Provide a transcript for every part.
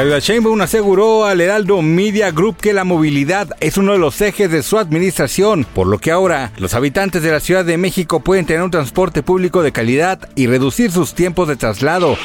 Claudia Sheinbaum aseguró al Heraldo Media Group que la movilidad es uno de los ejes de su administración, por lo que ahora los habitantes de la Ciudad de México pueden tener un transporte público de calidad y reducir sus tiempos de traslado.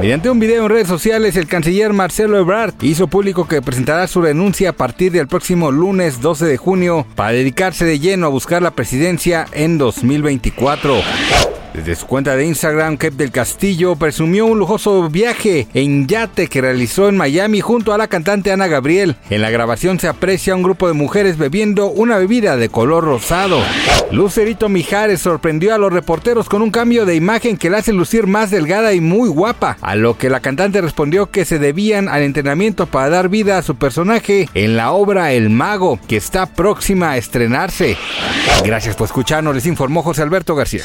Mediante un video en redes sociales, el canciller Marcelo Ebrard hizo público que presentará su renuncia a partir del próximo lunes 12 de junio para dedicarse de lleno a buscar la presidencia en 2024. Desde su cuenta de Instagram, Kep del Castillo presumió un lujoso viaje en yate que realizó en Miami junto a la cantante Ana Gabriel. En la grabación se aprecia un grupo de mujeres bebiendo una bebida de color rosado. Lucerito Mijares sorprendió a los reporteros con un cambio de imagen que la hace lucir más delgada y muy guapa, a lo que la cantante respondió que se debían al entrenamiento para dar vida a su personaje en la obra El Mago, que está próxima a estrenarse. Gracias por escucharnos, les informó José Alberto García.